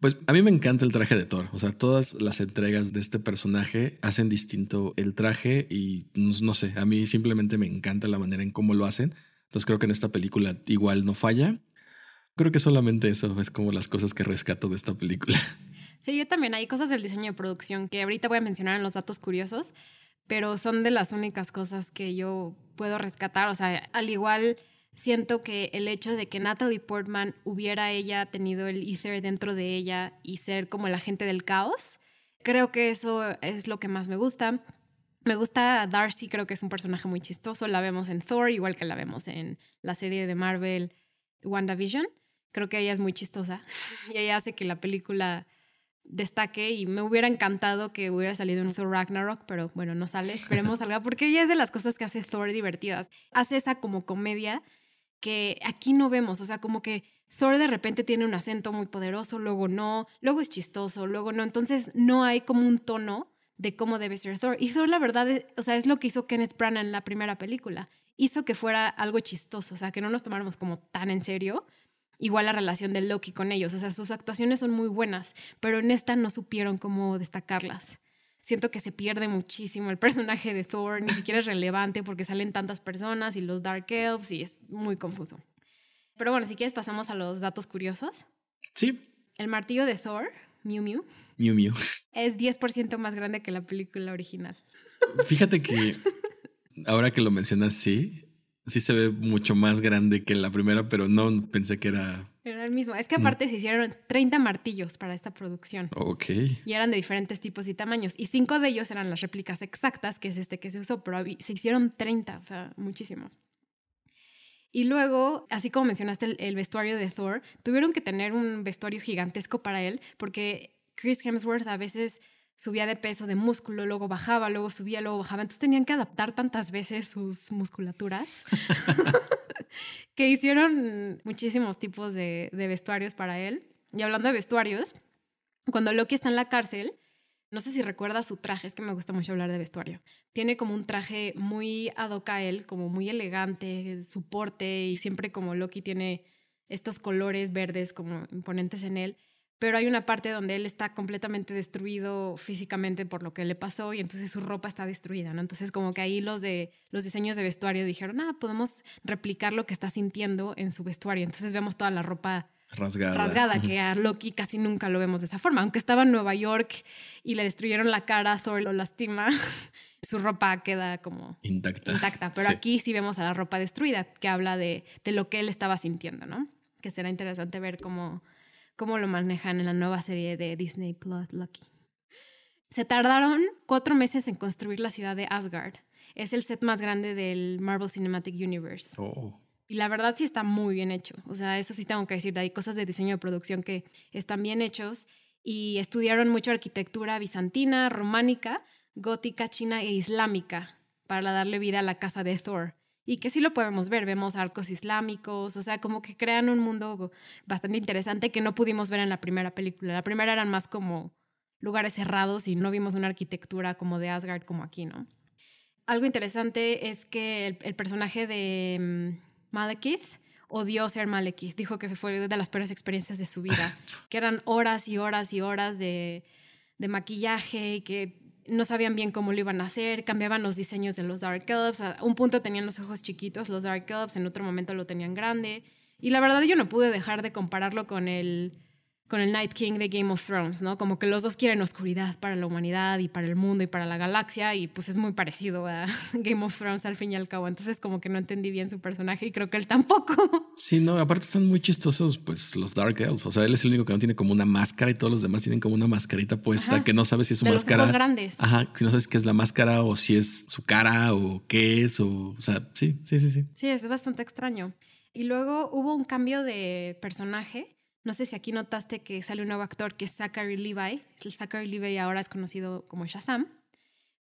Pues a mí me encanta el traje de Thor. O sea, todas las entregas de este personaje hacen distinto el traje y no, sé, a mí simplemente me encanta la manera en cómo lo hacen. Entonces creo que en esta película igual no falla. Creo que solamente eso es como las cosas que rescato de esta película. Sí, yo también. Hay cosas del diseño de producción que ahorita voy a mencionar en los datos curiosos, pero son de las únicas cosas que yo puedo rescatar. O sea, al igual siento que el hecho de que Natalie Portman hubiera ella tenido el ether dentro de ella y ser como el agente del caos, creo que eso es lo que más me gusta. Me gusta Darcy, creo que es un personaje muy chistoso. La vemos en Thor, igual que la vemos en la serie de Marvel WandaVision. Creo que ella es muy chistosa y ella hace que la película destaque y me hubiera encantado que hubiera salido en Thor Ragnarok, pero bueno, no sale, esperemos salga, porque ella es de las cosas que hace Thor divertidas. Hace esa como comedia que aquí no vemos, o sea, como que Thor de repente tiene un acento muy poderoso, luego no, luego es chistoso, luego no, entonces no hay como un tono de cómo debe ser Thor. Y Thor, la verdad, es, o sea, es lo que hizo Kenneth Branagh en la primera película. Hizo que fuera algo chistoso, o sea, que no nos tomáramos como tan en serio. Igual la relación de Loki con ellos, o sea, sus actuaciones son muy buenas, pero en esta no supieron cómo destacarlas siento que se pierde muchísimo el personaje de Thor, ni siquiera es relevante porque salen tantas personas y los Dark Elves y es muy confuso. Pero bueno, si quieres pasamos a los datos curiosos. Sí. El martillo de Thor, Mew Mew. Mew Mew. Es 10% más grande que la película original. Fíjate que ahora que lo mencionas, sí, sí se ve mucho más grande que la primera, pero no pensé que era era el mismo. Es que mm. aparte se hicieron 30 martillos para esta producción. Ok. Y eran de diferentes tipos y tamaños. Y cinco de ellos eran las réplicas exactas, que es este que se usó, pero se hicieron 30, o sea, muchísimos. Y luego, así como mencionaste el, vestuario de Thor, tuvieron que tener un vestuario gigantesco para él, porque Chris Hemsworth a veces subía de peso, de músculo, luego bajaba, luego subía, luego bajaba. Entonces tenían que adaptar tantas veces sus musculaturas que hicieron muchísimos tipos de, vestuarios para él. Y hablando de vestuarios, cuando Loki está en la cárcel, no sé si recuerda su traje, es que me gusta mucho hablar de vestuario. Tiene como un traje muy ad hoc a él, como muy elegante, su porte, y siempre como Loki tiene estos colores verdes como imponentes en él pero hay una parte donde él está completamente destruido físicamente por lo que le pasó y entonces su ropa está destruida, ¿no? Entonces como que ahí los de los diseños de vestuario dijeron, ah, podemos replicar lo que está sintiendo en su vestuario. Entonces vemos toda la ropa rasgada, rasgada que a Loki casi nunca lo vemos de esa forma. Aunque estaba en Nueva York y le destruyeron la cara, Thor lo lastima, su ropa queda como intacta. intacta. Pero aquí sí vemos a la ropa destruida, que habla de, de lo que él estaba sintiendo, ¿no? Que será interesante ver cómo cómo lo manejan en la nueva serie de Disney Plus Lucky. Se tardaron cuatro meses en construir la ciudad de Asgard. Es el set más grande del Marvel Cinematic Universe. Oh. Y la verdad sí está muy bien hecho. O sea, eso sí tengo que decir. Hay cosas de diseño de producción que están bien hechos. Y estudiaron mucho arquitectura bizantina, románica, gótica, china e islámica para darle vida a la casa de Thor y que sí lo podemos ver, vemos arcos islámicos, o sea, como que crean un mundo bastante interesante que no pudimos ver en la primera película. La primera eran más como lugares cerrados y no vimos una arquitectura como de Asgard como aquí, ¿no? Algo interesante es que el, personaje de mm, Malekith odió ser Malekith, dijo que fue de las peores experiencias de su vida, que eran horas y horas y horas de, de maquillaje y que no sabían bien cómo lo iban a hacer, cambiaban los diseños de los Dark Elves, a un punto tenían los ojos chiquitos los Dark Elves, en otro momento lo tenían grande. Y la verdad yo no pude dejar de compararlo con el con el Night King de Game of Thrones, ¿no? Como que los dos quieren oscuridad para la humanidad y para el mundo y para la galaxia y pues es muy parecido a Game of Thrones al fin y al cabo. Entonces como que no entendí bien su personaje y creo que él tampoco. Sí, no, aparte están muy chistosos pues los Dark Elves. O sea, él es el único que no tiene como una máscara y todos los demás tienen como una mascarita puesta que no sabes si es su máscara. Los grandes. Ajá, si no sabes qué es la máscara o si es su cara o qué es o, o sea, sí, sí, sí, sí. Sí, es bastante extraño. Y luego hubo un cambio de personaje no sé si aquí notaste que sale un nuevo actor que es Zachary Levi. El Zachary Levi ahora es conocido como Shazam.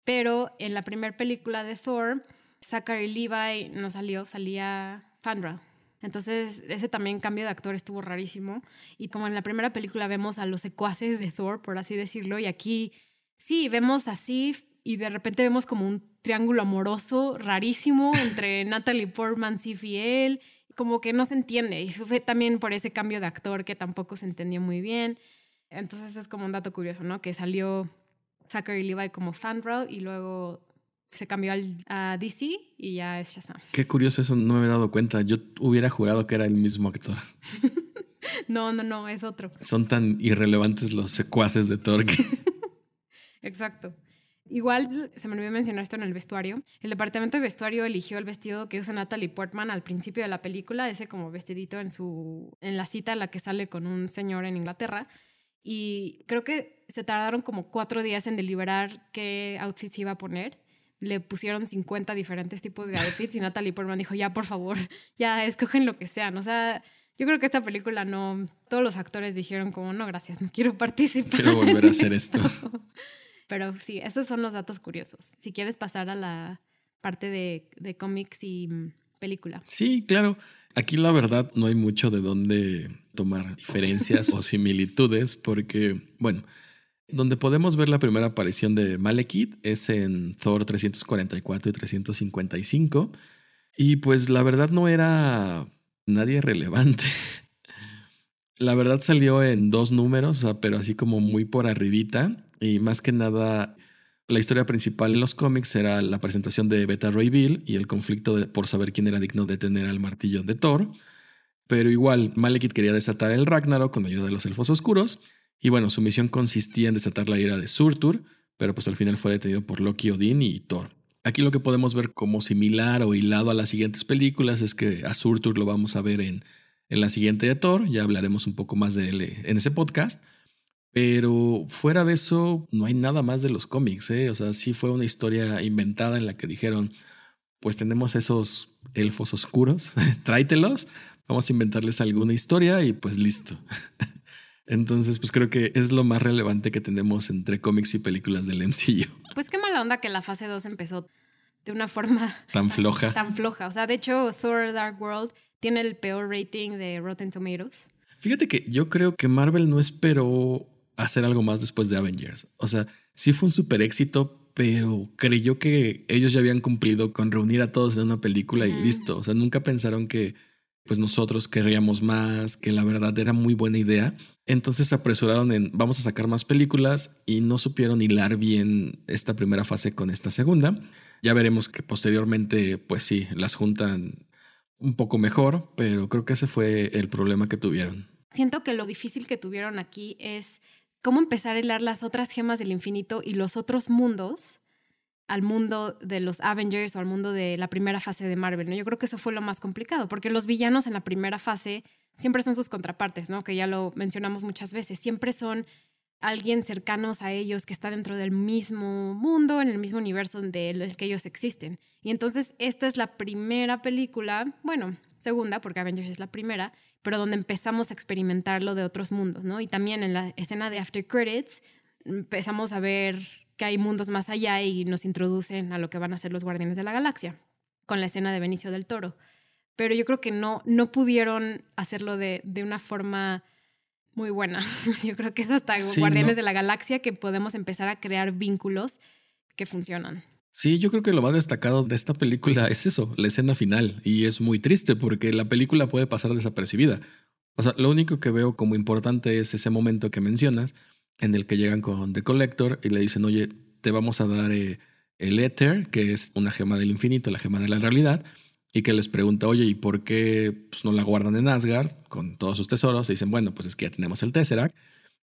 Pero en la primera película de Thor, Zachary Levi no salió, salía Fandral. Entonces, ese también cambio de actor estuvo rarísimo. Y como en la primera película vemos a los secuaces de Thor, por así decirlo, y aquí sí, vemos así y de repente vemos como un triángulo amoroso rarísimo entre Natalie Portman, y él, como que no se entiende. Y fue también por ese cambio de actor que tampoco se entendió muy bien. Entonces es como un dato curioso, ¿no? Que salió Zachary Levi como Fandral y luego se cambió al, a DC y ya es Shazam. Qué curioso eso, no me había dado cuenta. Yo hubiera jurado que era el mismo actor. No, no, no, es otro. Son tan irrelevantes los secuaces de Thor Exacto. Igual se me olvidó mencionar esto en el vestuario. El departamento de vestuario eligió el vestido que usa Natalie Portman al principio de la película, ese como vestidito en su en la cita en la que sale con un señor en Inglaterra. Y creo que se tardaron como cuatro días en deliberar qué outfits iba a poner. Le pusieron 50 diferentes tipos de outfits y Natalie Portman dijo, ya, por favor, ya escogen lo que sean. O sea, yo creo que esta película no... Todos los actores dijeron como, no, gracias, no quiero participar. Quiero volver a hacer esto. Pero sí, esos son los datos curiosos. Si quieres pasar a la parte de, de cómics y mm, película. Sí, claro. Aquí la verdad no hay mucho de dónde tomar diferencias o similitudes porque, bueno, donde podemos ver la primera aparición de Malekith es en Thor 344 y 355 y pues la verdad no era nadie relevante. La verdad salió en dos números, pero así como muy por arribita y más que nada la historia principal en los cómics era la presentación de Beta Ray Bill y el conflicto por saber quién era digno de tener al martillo de Thor. Pero igual, Malekith quería desatar el Ragnarok con ayuda de los elfos oscuros. Y bueno, su misión consistía en desatar la ira de Surtur, pero pues al final fue detenido por Loki, Odin y Thor. Aquí lo que podemos ver como similar o hilado a las siguientes películas es que a Surtur lo vamos a ver en, en la siguiente de Thor, ya hablaremos un poco más de él en ese podcast. Pero fuera de eso, no hay nada más de los cómics, ¿eh? O sea, sí fue una historia inventada en la que dijeron, pues tenemos esos elfos oscuros, tráitelos, vamos a inventarles alguna historia y pues listo. Entonces, pues creo que es lo más relevante que tenemos entre cómics y películas del MCU. Pues qué mala onda que la fase 2 empezó de una forma tan floja. Tan floja. O sea, de hecho, Thor Dark World tiene el peor rating de Rotten Tomatoes. Fíjate que yo creo que Marvel no esperó hacer algo más después de Avengers. O sea, sí fue un super éxito, pero creyó que ellos ya habían cumplido con reunir a todos en una película y listo. O sea, nunca pensaron que pues nosotros querríamos más, que la verdad era muy buena idea. Entonces se apresuraron en vamos a sacar más películas y no supieron hilar bien esta primera fase con esta segunda. Ya veremos que posteriormente, pues sí, las juntan un poco mejor, pero creo que ese fue el problema que tuvieron. Siento que lo difícil que tuvieron aquí es cómo empezar a hilar las otras gemas del infinito y los otros mundos al mundo de los Avengers o al mundo de la primera fase de Marvel, ¿no? Yo creo que eso fue lo más complicado, porque los villanos en la primera fase siempre son sus contrapartes, ¿no? Que ya lo mencionamos muchas veces, siempre son alguien cercanos a ellos que está dentro del mismo mundo, en el mismo universo en el que ellos existen. Y entonces esta es la primera película, bueno, segunda, porque Avengers es la primera, pero donde empezamos a experimentar lo de otros mundos, ¿no? Y también en la escena de After Credits empezamos a ver que hay mundos más allá y nos introducen a lo que van a ser los Guardianes de la Galaxia, con la escena de Benicio del Toro. Pero yo creo que no, no pudieron hacerlo de, de una forma muy buena. yo creo que es hasta Guardianes de la Galaxia que podemos empezar a crear vínculos que funcionan. Sí, yo creo que lo más destacado de esta película es eso, la escena final. Y es muy triste porque la película puede pasar desapercibida. O sea, lo único que veo como importante es ese momento que mencionas, en el que llegan con The Collector y le dicen, oye, te vamos a dar eh, el Ether, que es una gema del infinito, la gema de la realidad, y que les pregunta, oye, ¿y por qué pues, no la guardan en Asgard con todos sus tesoros? Y dicen, bueno, pues es que ya tenemos el Tesseract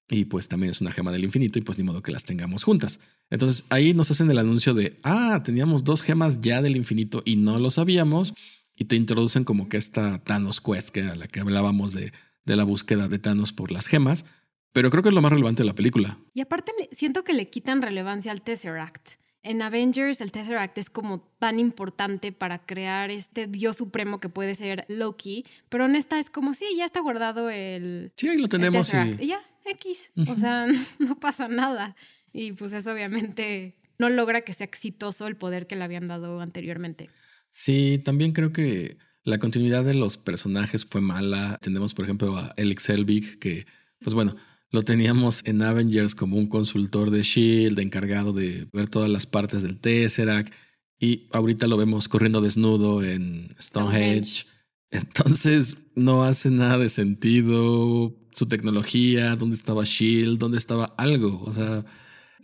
y pues también es una gema del infinito y pues ni modo que las tengamos juntas. Entonces ahí nos hacen el anuncio de, ah, teníamos dos gemas ya del infinito y no lo sabíamos y te introducen como que esta Thanos Quest, que era la que hablábamos de, de la búsqueda de Thanos por las gemas, pero creo que es lo más relevante de la película. Y aparte siento que le quitan relevancia al Tesseract. En Avengers el Tesseract es como tan importante para crear este dios supremo que puede ser Loki, pero en esta es como, sí, ya está guardado el... Sí, ahí lo tenemos. y ya, X. O sea, no pasa nada. Y pues eso obviamente no logra que sea exitoso el poder que le habían dado anteriormente. Sí, también creo que la continuidad de los personajes fue mala. Tenemos, por ejemplo, a Alex Selvig, que, pues bueno, lo teníamos en Avengers como un consultor de Shield, encargado de ver todas las partes del Tesseract. Y ahorita lo vemos corriendo desnudo en Stonehenge. Entonces, no hace nada de sentido su tecnología, dónde estaba Shield, dónde estaba algo. O sea,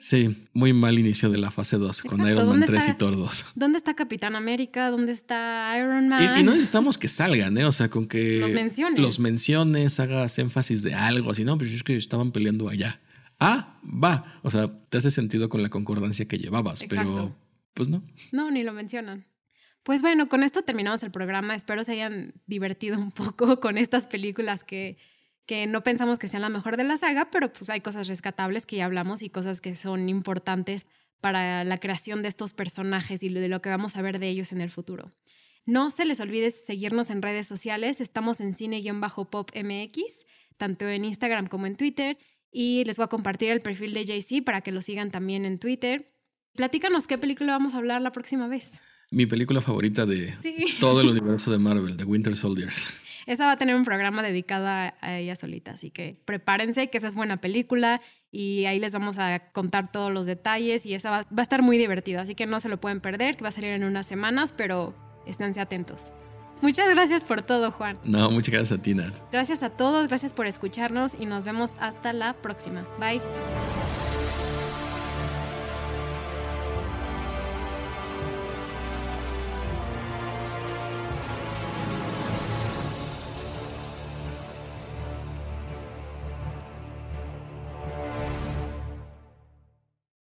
Sí, muy mal inicio de la fase 2 con Iron Man 3 y Thor 2. ¿Dónde está Capitán América? ¿Dónde está Iron Man? Y, no necesitamos que salgan, ¿eh? O sea, con que los menciones. Los menciones, hagas énfasis de algo, así, no, pues es que estaban peleando allá. Ah, va. O sea, te hace sentido con la concordancia que llevabas, pero pues no. No, ni lo mencionan. Pues bueno, con esto terminamos el programa. Espero se hayan divertido un poco con estas películas que que no pensamos que sean la mejor de la saga, pero pues hay cosas rescatables que ya hablamos y cosas que son importantes para la creación de estos personajes y de lo que vamos a ver de ellos en el futuro. No se les olvide seguirnos en redes sociales, estamos en cine-pop-mx, tanto en Instagram como en Twitter, y les voy a compartir el perfil de JC para que lo sigan también en Twitter. Platícanos qué película vamos a hablar la próxima vez. Mi película favorita de todo el universo de Marvel, The Winter Soldiers. Esa va a tener un programa dedicado a ella solita, así que prepárense que esa es buena película y ahí les vamos a contar todos los detalles y esa va, a estar muy divertida, así que no se lo pueden perder, que va a salir en unas semanas, pero esténse atentos. Muchas gracias por todo, Juan. No, muchas gracias a ti, Nat. Gracias a todos, gracias por escucharnos y nos vemos hasta la próxima. Bye.